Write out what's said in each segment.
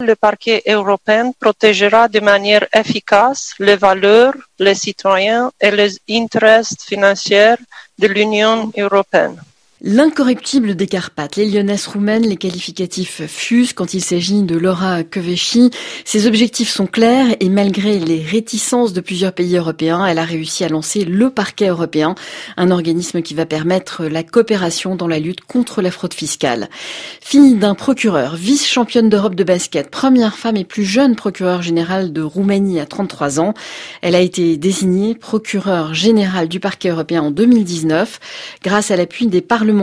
Le parquet européen protégera de manière efficace les valeurs, les citoyens et les intérêts financiers de l'Union européenne. L'incorruptible des Carpates, les lyonnaises roumaines, les qualificatifs fusent quand il s'agit de Laura Kövesi. Ses objectifs sont clairs et malgré les réticences de plusieurs pays européens, elle a réussi à lancer le parquet européen, un organisme qui va permettre la coopération dans la lutte contre la fraude fiscale. Fille d'un procureur, vice-championne d'Europe de basket, première femme et plus jeune procureure générale de Roumanie à 33 ans, elle a été désignée procureure générale du parquet européen en 2019 grâce à l'appui des parlementaires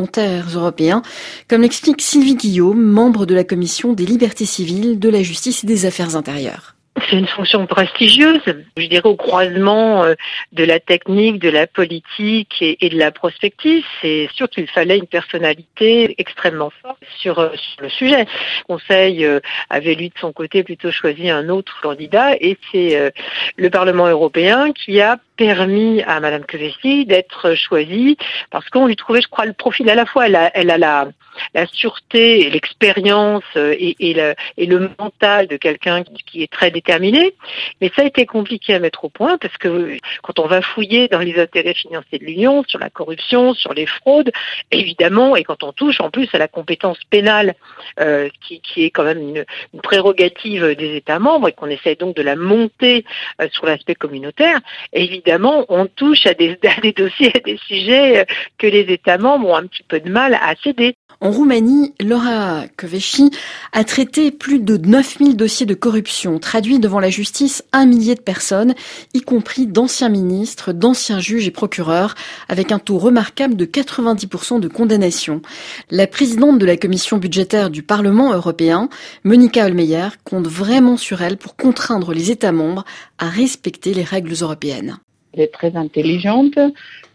européens, comme l'explique Sylvie Guillaume, membre de la commission des libertés civiles, de la justice et des affaires intérieures. C'est une fonction prestigieuse, je dirais au croisement euh, de la technique, de la politique et, de la prospective. C'est sûr qu'il fallait une personnalité extrêmement forte sur, euh, le sujet. Le Conseil euh, avait lui de son côté plutôt choisi un autre candidat et c'est le Parlement européen qui a permis à Madame Kövesi d'être choisie parce qu'on lui trouvait, je crois, le profil à la fois, elle a, elle a la, la sûreté, l'expérience et, et, le, et le mental de quelqu'un qui est très déterminé, mais ça a été compliqué à mettre au point parce que quand on va fouiller dans les intérêts financiers de l'Union, sur la corruption, sur les fraudes, évidemment, et quand on touche en plus à la compétence pénale euh, qui, qui, est quand même une, une, prérogative des États membres et qu'on essaie donc de la monter euh, sur l'aspect communautaire, évidemment, on touche à des, dossiers, à des sujets euh, que les États membres ont un petit peu de mal à céder. En Roumanie, Laura Kövesi a traité plus de 9000 dossiers de corruption, traduit devant la justice un millier de personnes, y compris d'anciens ministres, d'anciens juges et procureurs, avec un taux remarquable de 90% de condamnation. La présidente de la commission budgétaire du Parlement européen, Monica Holmeyer, compte vraiment sur elle pour contraindre les États membres à respecter les règles européennes. Elle est très intelligente,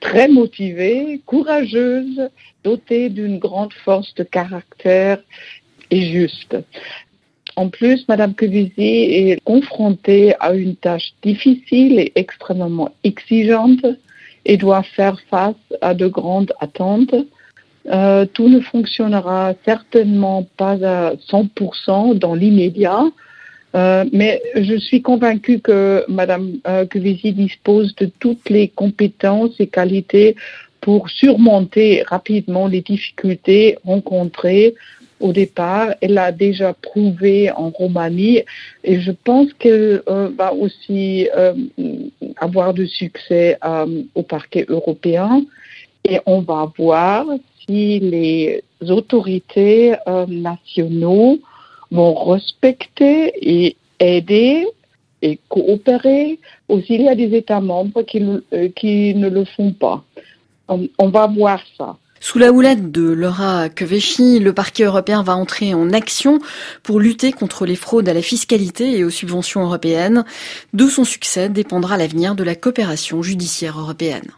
très motivée, courageuse, dotée d'une grande force de caractère et juste. En plus, Madame Kövesi est confrontée à une tâche difficile et extrêmement exigeante et doit faire face à de grandes attentes. Euh, tout ne fonctionnera certainement pas à 100% dans l'immédiat, euh, mais je suis convaincue que Madame euh, dispose de toutes les compétences et qualités pour surmonter rapidement les difficultés rencontrées au départ. Elle a déjà prouvé en Roumanie et je pense qu'elle euh, va aussi euh, avoir du succès au parquet européen. Et on va voir si les autorités nationaux vont respecter et aider et coopérer. Aussi, il y a des États membres qui, euh, qui ne le font pas. On, va voir ça. Sous la houlette de Laura Kövesi, le parquet européen va entrer en action pour lutter contre les fraudes à la fiscalité et aux subventions européennes. De son succès dépendra l'avenir de la coopération judiciaire européenne.